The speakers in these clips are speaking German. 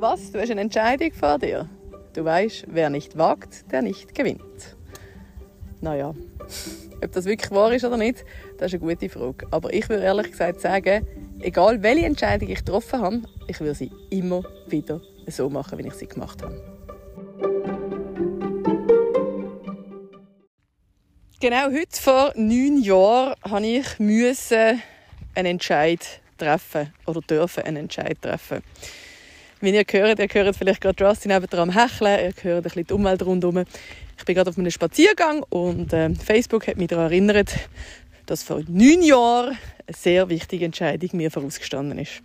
Was? Du hast eine Entscheidung vor dir. Du weißt, wer nicht wagt, der nicht gewinnt. Naja, ob das wirklich wahr ist oder nicht, das ist eine gute Frage. Aber ich würde ehrlich gesagt sagen, egal welche Entscheidung ich getroffen habe, ich würde sie immer wieder so machen, wie ich sie gemacht habe. Genau heute vor neun Jahren musste ich einen Entscheid treffen oder dürfen einen Entscheid treffen. Wie ihr hört, ihr hört vielleicht gerade Rusty neben am Hecheln, ihr hört ein bisschen die Umwelt rundherum. Ich bin gerade auf einem Spaziergang und äh, Facebook hat mich daran erinnert, dass vor neun Jahren eine sehr wichtige Entscheidung mir vorausgestanden ist.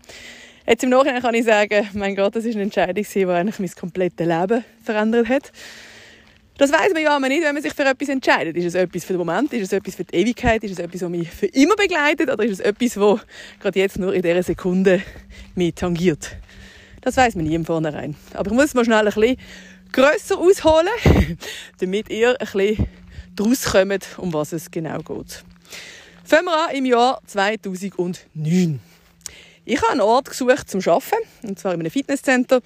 Jetzt im Nachhinein kann ich sagen, mein Gott, das ist eine Entscheidung, die eigentlich mein komplettes Leben verändert hat. Das weiß man ja aber nicht, wenn man sich für etwas entscheidet. Ist es etwas für den Moment? Ist es etwas für die Ewigkeit? Ist es etwas, das mich für immer begleitet? Oder ist es etwas, das gerade jetzt nur in dieser Sekunde mich tangiert? Das weiß man nie im Vornherein. Aber ich muss mal schnell ein bisschen grösser ausholen, damit ihr ein bisschen daraus kommt, um was es genau geht. Fangen wir an im Jahr 2009. Ich habe einen Ort gesucht zum Arbeiten, und zwar in einem Fitnesscenter.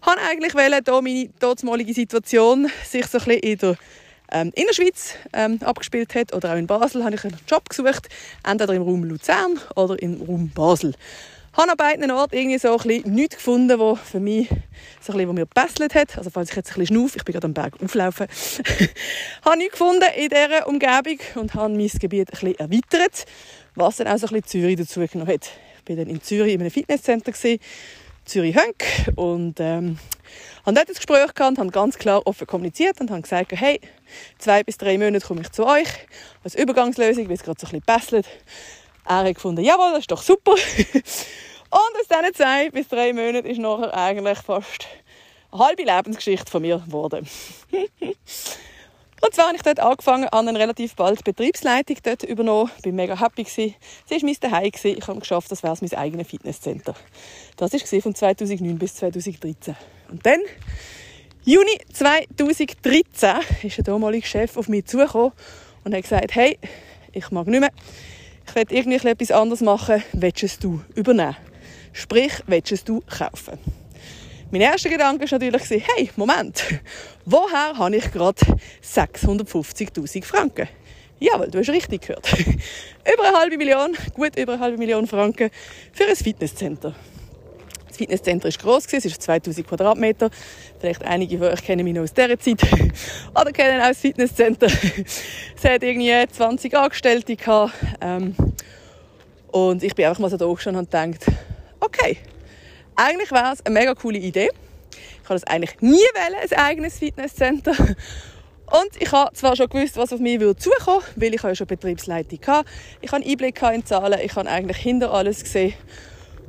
Ich wollte eigentlich hier meine damalige Situation sich so ein bisschen in der ähm, Innerschweiz ähm, abgespielt hat oder auch in Basel, habe ich einen Job gesucht, entweder im Raum Luzern oder im Raum Basel. Habe an beiden Orten irgendwie so ein bisschen nichts gefunden, was für mich so ein bisschen, mir gebesselt hat. Also falls ich jetzt ein bisschen schnaufe, ich bin gerade am Berg auflaufen, habe nichts gefunden in dieser Umgebung und habe mein Gebiet ein bisschen erweitert, was dann auch so ein bisschen Zürich dazugenommen hat. Ich war dann in Zürich in einem Fitnesscenter, Zürich Hönk und ähm, haben dort ein Gespräch gehabt, haben ganz klar offen kommuniziert und haben gesagt, hey, zwei bis drei Monate komme ich zu euch als Übergangslösung, weil es gerade so ein bisschen besselt. Er hat gefunden, jawohl, das ist doch super. und aus diesen zwei bis drei Monaten ist nachher eigentlich fast eine halbe Lebensgeschichte von mir geworden. Und zwar habe ich dort angefangen, an eine relativ bald Betriebsleitung dort übernommen. Ich war mega happy. Sie war mein Zuhause. Ich habe geschafft, das wäre mein eigenes Fitnesscenter. Das war von 2009 bis 2013. Und dann, Juni 2013, ist der damalige Chef auf mich zugekommen und hat gesagt, hey, ich mag nicht mehr. Ich will irgendwie etwas anderes machen. Willst du übernehmen? Sprich, willst du kaufen? Mein erster Gedanke war natürlich, hey, Moment, woher habe ich gerade 650'000 Franken? Jawohl, du hast richtig gehört. über eine halbe Million, gut über eine halbe Million Franken für ein Fitnesscenter. Das Fitnesscenter war gross, es ist 2000 Quadratmeter. Vielleicht einige von euch kennen mich noch aus dieser Zeit. Oder kennen auch das Fitnesscenter. es hat irgendwie 20 Angestellte gehabt. Ähm, und ich bin einfach mal so da schon und gedacht, okay, eigentlich wäre es eine mega coole Idee. Ich habe das eigentlich nie wollen, ein eigenes Fitnesscenter. Und ich habe zwar schon gewusst, was auf mich zukommen, weil ich ja schon Betriebsleitung hatte. Ich habe Einblick in Zahlen, ich habe eigentlich hinter alles gesehen.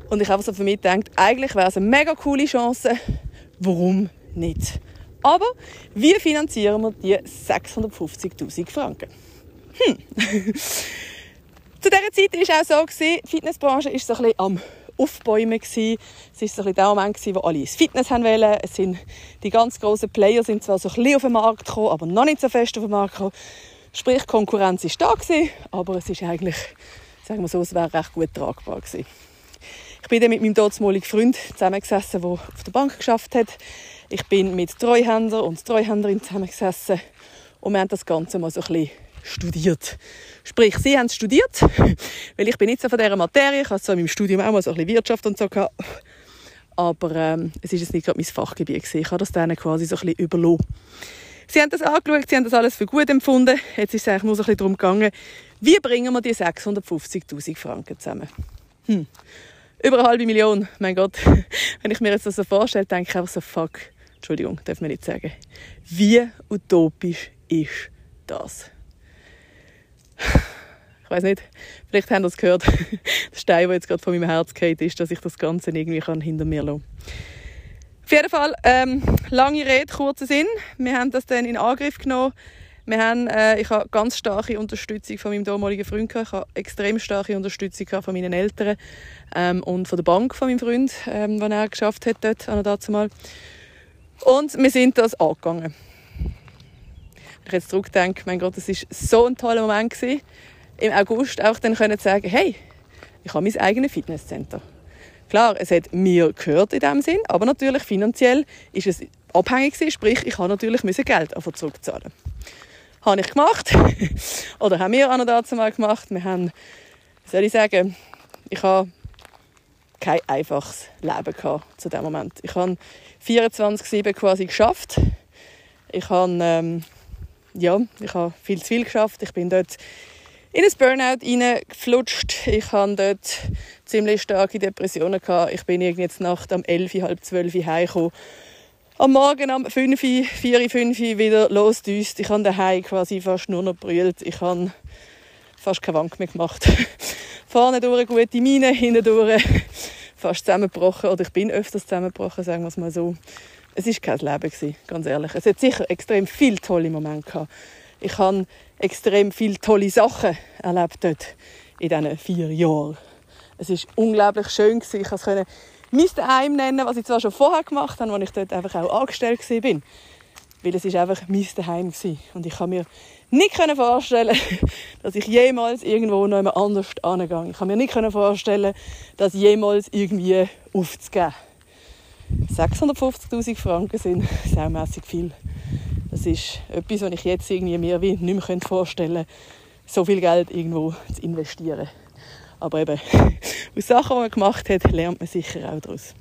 Und ich habe so für mich gedacht, eigentlich wäre es eine mega coole Chance. Warum nicht? Aber wie finanzieren wir die 650.000 Franken? Hm. Zu dieser Zeit war es auch so, die Fitnessbranche ist so ein bisschen am Aufbäumen. Es war so ein der Moment, wo alle ins Fitness haben wollen. Es sind, die ganz grossen Player sind zwar so ein bisschen auf den Markt gekommen, aber noch nicht so fest auf den Markt gekommen. Sprich, Konkurrenz war da, aber es ist eigentlich, sagen wir so, es wäre recht gut tragbar gewesen. Ich bin dann mit meinem damaligen Freund zusammengesessen, der auf der Bank geschafft hat. Ich bin mit Treuhänder und Treuhänderin zusammengesessen und wir haben das Ganze mal so ein bisschen studiert. Sprich, sie haben es studiert, weil ich bin nicht so von dieser Materie. Ich hatte so in meinem Studium auch mal so ein bisschen Wirtschaft und so gehabt. Aber ähm, es ist jetzt nicht gerade mein Fachgebiet gewesen. Ich habe das denen quasi so ein bisschen überlassen. Sie haben das angeschaut, sie haben das alles für gut empfunden. Jetzt ist es eigentlich nur so ein bisschen darum gegangen, wie bringen wir die 650'000 Franken zusammen? Hm. Über eine halbe Million, mein Gott. Wenn ich mir jetzt das so vorstelle, denke ich einfach so, fuck, Entschuldigung, darf man nicht sagen. Wie utopisch ist das? ich weiß nicht, vielleicht haben das gehört, der Stein, der jetzt gerade von meinem Herz geht, ist, dass ich das Ganze irgendwie kann hinter mir lassen Auf jeden Fall, ähm, lange Rede, kurzer Sinn. Wir haben das dann in Angriff genommen. Wir haben, äh, ich habe ganz starke Unterstützung von meinem damaligen Freund gehabt. Ich habe extrem starke Unterstützung von meinen Eltern ähm, und von der Bank von meinem Freund, ähm, die er geschafft hat dort, an dazu. Und wir sind das angegangen ich jetzt zurückdenke, mein Gott, das ist so ein toller Moment gewesen, im August auch dann können sagen, hey, ich habe mein eigenes Fitnesscenter. Klar, es hat mir gehört in dem Sinn, aber natürlich finanziell ist es abhängig gewesen, sprich, ich habe natürlich Geld zurückzahlen. Habe ich gemacht. Oder haben wir an dazu mal gemacht. Wir haben, wie soll ich sagen, ich habe kein einfaches Leben gehabt zu dem Moment. Ich habe 24/7 quasi geschafft. Ich habe ähm, ja, ich habe viel zu viel geschafft. Ich bin dort in ein Burnout hineingeflutscht. Ich hatte dort ziemlich starke Depressionen. Gehabt. Ich bin jetzt Nacht um 11, halb 12 heimgekommen. Am Morgen um 5, 4, 5 wieder losdüst. Ich habe daheim quasi fast nur noch brüllt. Ich habe fast keine Wank mehr gemacht. Vorne durch eine gute Mine, hinten durch fast zusammengebrochen. Oder ich bin öfters zusammengebrochen, sagen wir es mal so. Es war kein Leben, ganz ehrlich. Es hat sicher extrem viele tolle Momente gehabt. Ich habe extrem viele tolle Sachen erlebt dort in diesen vier Jahren. Es war unglaublich schön. Ich konnte mein Daheim nennen, was ich zwar schon vorher gemacht habe, als ich dort einfach auch angestellt war. Weil es war einfach mein Daheim. Und ich kann mir nicht vorstellen, dass ich jemals irgendwo noch anders angehe. Ich kann mir nicht vorstellen, das jemals irgendwie aufzugeben. 650'000 Franken sind saumässig viel. Das ist etwas, was ich jetzt irgendwie mir wie nicht mehr vorstellen könnte, so viel Geld irgendwo zu investieren. Aber eben, aus Sachen, die man gemacht hat, lernt man sicher auch daraus.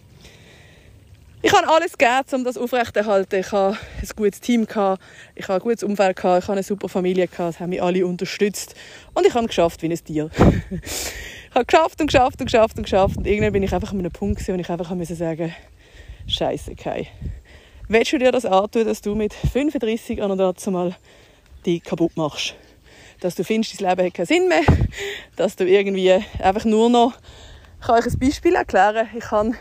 Ich habe alles gegeben, um das aufrechterhalten. Ich habe ein gutes Team, ich habe ein gutes Umfeld, ich habe eine super Familie, es haben mich alle unterstützt und ich habe geschafft wie ein Tier. ich habe geschafft und geschafft und geschafft und geschafft und irgendwann bin ich einfach an einem Punkt, wo ich einfach sagen musste, Scheiße, Kai. Willst du dir das antun, dass du mit 35 an und dazu mal die kaputt machst? Dass du findest, dein Leben hat keinen Sinn mehr, dass du irgendwie einfach nur noch... Ich kann euch ein Beispiel erklären. Ich habe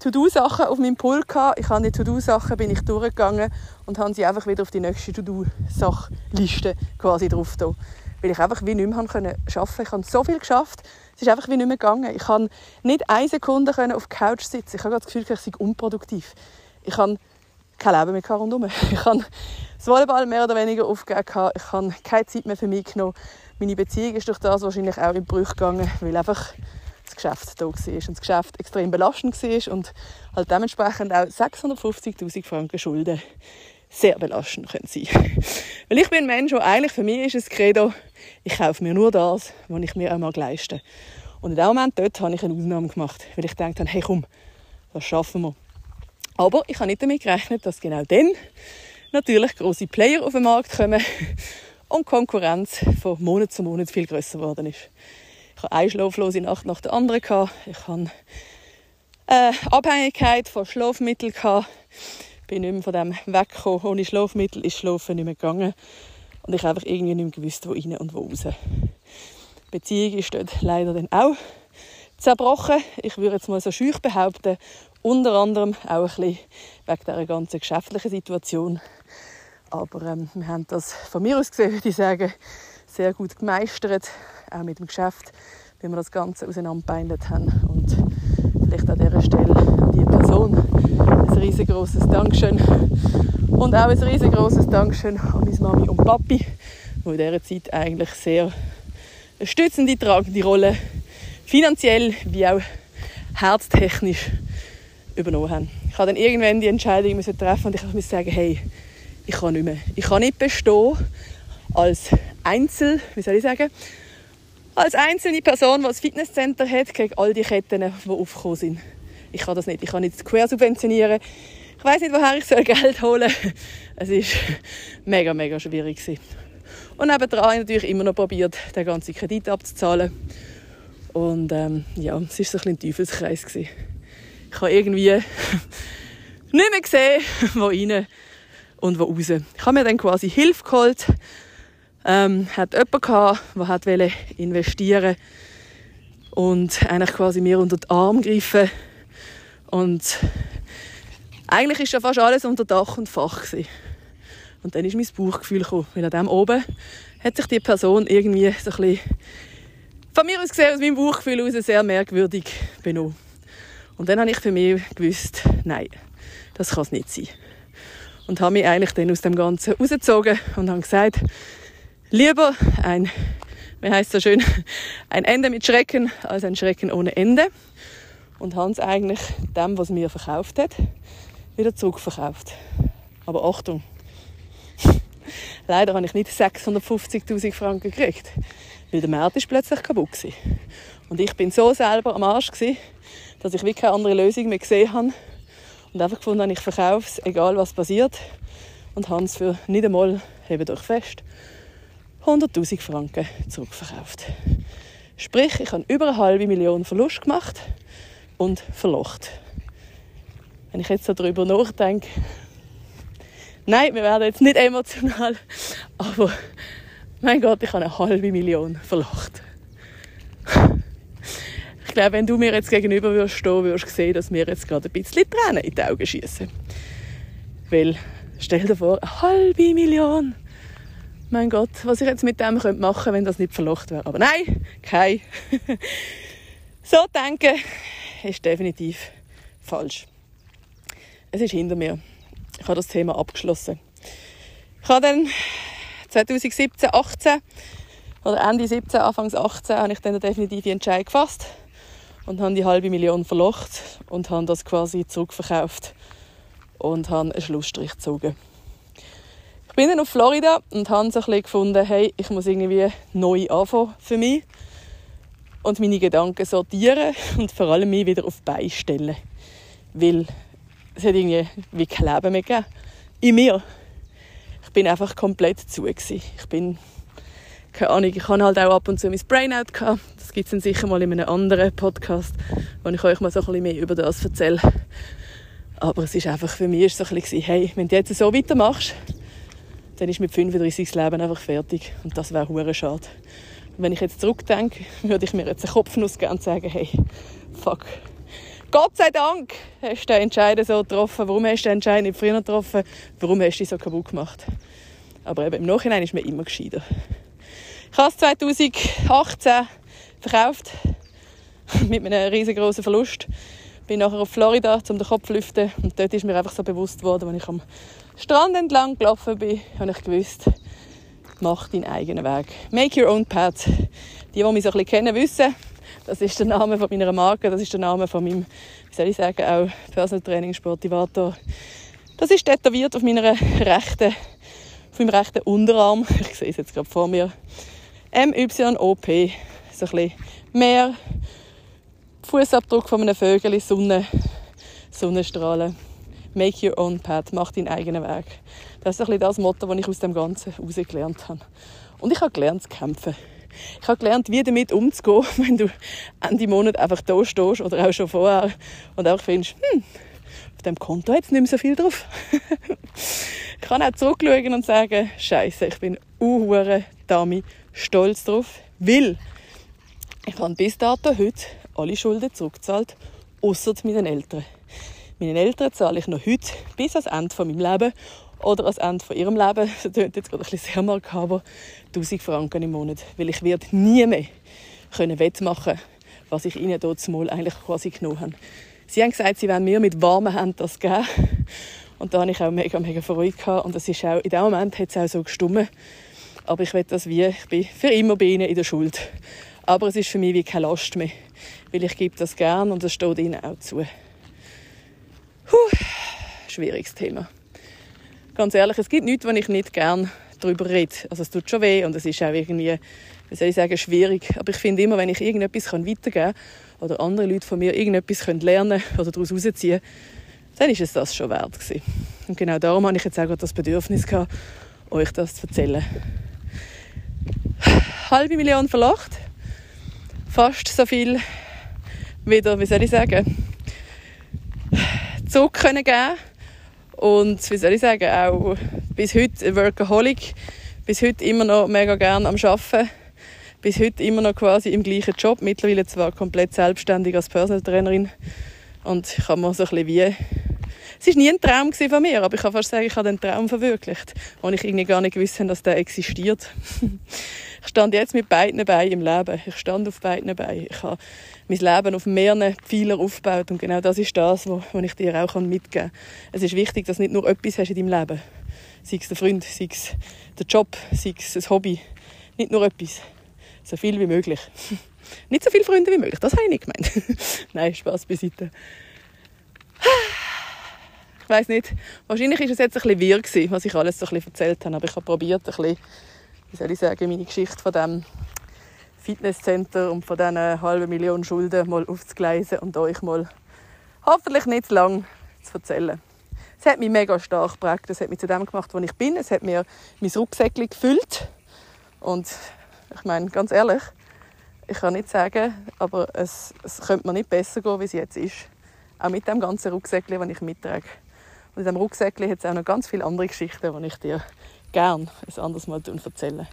To-Do-Sachen auf meinem Pult gehabt. Ich habe die To-Do-Sachen bin ich durchgegangen und habe sie einfach wieder auf die nächste To-Do-Sachliste quasi drauf da. Weil ich einfach wie nicht mehr arbeiten konnte. Ich habe so viel geschafft, es ist einfach wie nicht mehr gegangen. Ich konnte nicht eine Sekunde auf der Couch sitzen. Ich habe das Gefühl, ich sei unproduktiv. Ich habe kein Leben mehr rundherum. Ich habe das Volleyball mehr oder weniger aufgegeben. Ich habe keine Zeit mehr für mich genommen. Meine Beziehung ist durch das wahrscheinlich auch in Brüche gegangen, weil einfach das Geschäft da war und das Geschäft extrem belastend war und halt dementsprechend auch 650'000 Franken Schulden sehr belastend können sein Weil ich bin ein Mensch, der eigentlich für mich ist es Credo, ich kaufe mir nur das, was ich mir auch mal leisten Und in dem Moment dort habe ich eine Ausnahme gemacht, weil ich dachte, hey komm, das schaffen wir. Aber ich habe nicht damit gerechnet, dass genau dann natürlich große Player auf den Markt kommen und Konkurrenz von Monat zu Monat viel größer geworden ist. Ich hatte eine schlaflose Nacht nach der anderen. Ich hatte eine Abhängigkeit von Schlafmitteln. Ich bin nicht mehr von dem weggekommen. Ohne Schlafmittel ist Schlafen nicht mehr gegangen. Und ich habe einfach irgendwie nicht mehr gewusst, wo rein und wo raus. Die Beziehung ist dort leider dann auch zerbrochen. Ich würde jetzt mal so schüch behaupten, unter anderem auch ein bisschen wegen dieser ganzen geschäftlichen Situation. Aber ähm, wir haben das von mir aus gesehen, würde ich sagen, sehr gut gemeistert, auch mit dem Geschäft, wie wir das Ganze auseinandergebeindet haben. Und vielleicht an dieser Stelle an die Person ein riesengroßes Dankeschön. Und auch ein riesengroßes Dankeschön an meine Mami und Papi, die in dieser Zeit eigentlich sehr eine stützende, tragende Rolle finanziell wie auch herztechnisch übernommen haben. Ich habe dann irgendwann die Entscheidung müssen treffen und ich musste sagen, hey, ich kann nicht mehr. Ich kann nicht bestehen als Einzel, wie soll ich sagen, als einzelne Person, die ein Fitnesscenter hat, gegen all die Ketten, die aufgekommen sind. Ich kann das nicht. Ich kann nicht quer subventionieren. Ich weiß nicht, woher ich soll Geld holen soll. Es war mega, mega schwierig. Und nebendran habe ich natürlich immer noch probiert, den ganzen Kredit abzuzahlen. Und ähm, ja, es war so ein, ein Teufelskreis. Gewesen. Ich habe irgendwie nicht mehr gesehen, wo rein und wo raus. Ich habe mir dann quasi Hilfe geholt. Ähm, hat jemanden gehabt, der hat investieren und eigentlich quasi mir unter den Arm greifen und eigentlich ist ja fast alles unter Dach und Fach gewesen. Und dann ist mein Bauchgefühl gekommen, weil an dem oben hat sich die Person irgendwie so ein bisschen von mir aus gesehen, aus meinem Bauchgefühl heraus, sehr merkwürdig benommen. Und dann habe ich für mich gewusst, nein, das kann es nicht sein. Und habe mich eigentlich dann aus dem Ganzen rausgezogen und habe gesagt, lieber ein, wie heißt so schön, ein Ende mit Schrecken als ein Schrecken ohne Ende. und haben es eigentlich dem, was mir verkauft hat, wieder zurückverkauft. Aber Achtung, leider habe ich nicht 650'000 Franken gekriegt, weil der Markt ist plötzlich kaputt war. Und ich bin so selber am Arsch dass ich wirklich keine andere Lösung mehr gesehen habe und einfach gefunden habe, ich verkaufe es, egal was passiert und habe es für nicht einmal, hebt euch fest, 100'000 Franken zurückverkauft. Sprich, ich habe über eine halbe Million Verlust gemacht und verlocht. Wenn ich jetzt darüber nachdenke, nein, wir werden jetzt nicht emotional, aber mein Gott, ich habe eine halbe Million verlocht. Glaube, wenn du mir jetzt gegenüber würdest stehen, würdest du sehen, dass mir jetzt gerade ein bisschen Tränen in die Augen schießen. Weil, stell dir vor, eine halbe Million. Mein Gott, was ich jetzt mit dem machen könnte, wenn das nicht verlocht wäre. Aber nein, kein. so denken ist definitiv falsch. Es ist hinter mir. Ich habe das Thema abgeschlossen. Ich habe dann 2017, 18 oder Ende 17, Anfang 18 habe ich dann den definitiven Entscheid gefasst und habe die halbe Million verlocht und habe das quasi zurückverkauft und habe einen Schlussstrich gezogen. Ich bin dann auf Florida und habe so gefunden, hey, ich muss irgendwie neu anfangen für mich und meine Gedanken sortieren und vor allem mich wieder auf Beine stellen. Weil es hat irgendwie wie kein Leben mehr gegeben. In mir. Ich bin einfach komplett zu. Gewesen. Ich bin, keine Ahnung, ich habe halt auch ab und zu mein Brainout gehabt. Das gibt es dann sicher mal in einem anderen Podcast, wo ich euch mal so ein bisschen mehr über das erzähle. Aber es ist einfach, für mich so ein bisschen, hey, wenn du jetzt so weitermachst, dann ist mit 35 das Leben einfach fertig. Und das wäre hure schade wenn ich jetzt zurückdenke, würde ich mir jetzt einen Kopfnuss geben und sagen, hey, fuck. Gott sei Dank hast du den Entscheid so getroffen. Warum hast du den Entscheid nicht früher getroffen? Warum hast du dich so kaputt gemacht? Aber eben im Nachhinein ist mir immer gescheiter. Ich habe es 2018 verkauft. mit einem riesengroßen Verlust. Bin nachher auf Florida, um den Kopf zu lüften. Und dort ist mir einfach so bewusst worden, als ich am Strand entlang gelaufen bin, habe ich gewusst, mach deinen eigenen Weg. Make your own path. Die, die mich so ein bisschen kennen, wissen, das ist der Name von meiner Marke, das ist der Name von meinem, wie soll ich sagen, auch Personal Training Sportivator. Das ist tätowiert auf meiner rechten, auf meinem rechten Unterarm. Ich sehe es jetzt gerade vor mir. MYOP. So ein bisschen Meer, Fußabdruck von einem Vögel, Sonne, Sonnenstrahlen. Make your own path, mach deinen eigenen Weg. Das ist ein bisschen das Motto, das ich aus dem Ganzen herausgelernt habe. Und ich habe gelernt zu kämpfen. Ich habe gelernt, wie damit umzugehen, wenn du Ende Monat einfach da stehst oder auch schon vorher und auch findest, hm, auf dem Konto es nicht mehr so viel drauf. ich kann auch zurückschauen und sagen, Scheiße, ich bin uhure Dami stolz drauf, weil ich habe bis dato heute alle Schulden zurückgezahlt, außer meinen Eltern. Meinen Eltern zahle ich noch heute bis ans Ende von meinem Leben oder ans Ende von ihrem Leben, das klingt jetzt gerade ein bisschen sehr makaber, 1000 Franken im Monat. Weil ich werde nie mehr können wettmachen was ich ihnen dort mal eigentlich quasi genommen habe. Sie haben gesagt, sie wollen mir mit warmen Händen das geben. Und da hatte ich auch mega, mega Freude. Gehabt. Und das ist auch, in dem Moment hat es auch so gestummen. Aber ich will das wie, ich bin für immer bei ihnen in der Schuld. Aber es ist für mich wie keine Last mehr. Weil ich gebe das gern und es steht ihnen auch zu. Puh, schwieriges Thema ganz ehrlich, es gibt nichts, wo ich nicht gerne darüber rede. Also es tut schon weh und es ist auch irgendwie, wie soll ich sagen, schwierig. Aber ich finde immer, wenn ich irgendetwas weitergeben kann oder andere Leute von mir irgendetwas lernen können oder daraus herausziehen dann ist es das schon wert gewesen. Und genau darum habe ich jetzt auch das Bedürfnis gehabt, euch das zu erzählen. Halbe Million verlacht. Fast so viel wieder, wie soll ich sagen, Zug können geben. Und wie soll ich sagen, auch bis heute Workaholic, bis heute immer noch mega gern am Arbeiten, bis heute immer noch quasi im gleichen Job, mittlerweile zwar komplett selbstständig als Personal Trainerin. Und ich habe mir so ein bisschen wie es war nie ein Traum von mir, aber ich kann fast sagen, ich habe den Traum verwirklicht, und ich irgendwie gar nicht gewusst habe, dass der existiert. ich stand jetzt mit beiden Beinen im Leben. Ich stand auf beiden Beinen. Ich habe mein Leben auf mehreren Pfeilern aufgebaut und genau das ist das, was ich dir auch mitgeben kann. Es ist wichtig, dass du nicht nur etwas hast in deinem Leben. Sei es der Freund, sei es der Job, sei es ein Hobby. Nicht nur etwas. So viel wie möglich. nicht so viele Freunde wie möglich. Das habe ich nicht gemeint. Nein, Spaß beiseite. Ich weiß nicht. Wahrscheinlich ist es jetzt ein bisschen wirr gewesen, was ich alles so ein bisschen erzählt habe. Aber ich habe probiert, ein bisschen, wie soll ich sagen, meine Geschichte von dem Fitnesscenter und von diesen halben Millionen Schulden mal aufzugleisen und euch mal hoffentlich nicht zu lang zu erzählen. Es hat mich mega stark geprägt. Es hat mich zu dem gemacht, wo ich bin. Es hat mir mein Rucksäckchen gefüllt. Und ich meine, ganz ehrlich, ich kann nicht sagen, aber es, es könnte mir nicht besser gehen, wie es jetzt ist. Auch mit dem ganzen Rucksäckchen, das ich mittrage. Und in diesem Rucksäckchen hat es auch noch ganz viele andere Geschichten, die ich dir gerne ein anderes Mal erzählen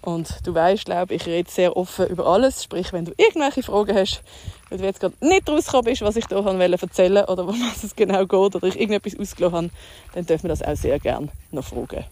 und du weißt, glaube ich, rede sehr offen über alles. Sprich, wenn du irgendwelche Fragen hast, weil du jetzt gerade nicht rausgekommen bist, was ich hier erzählen wollte oder was es genau geht oder ich irgendetwas ausgelassen habe, dann dürfen wir das auch sehr gerne noch fragen.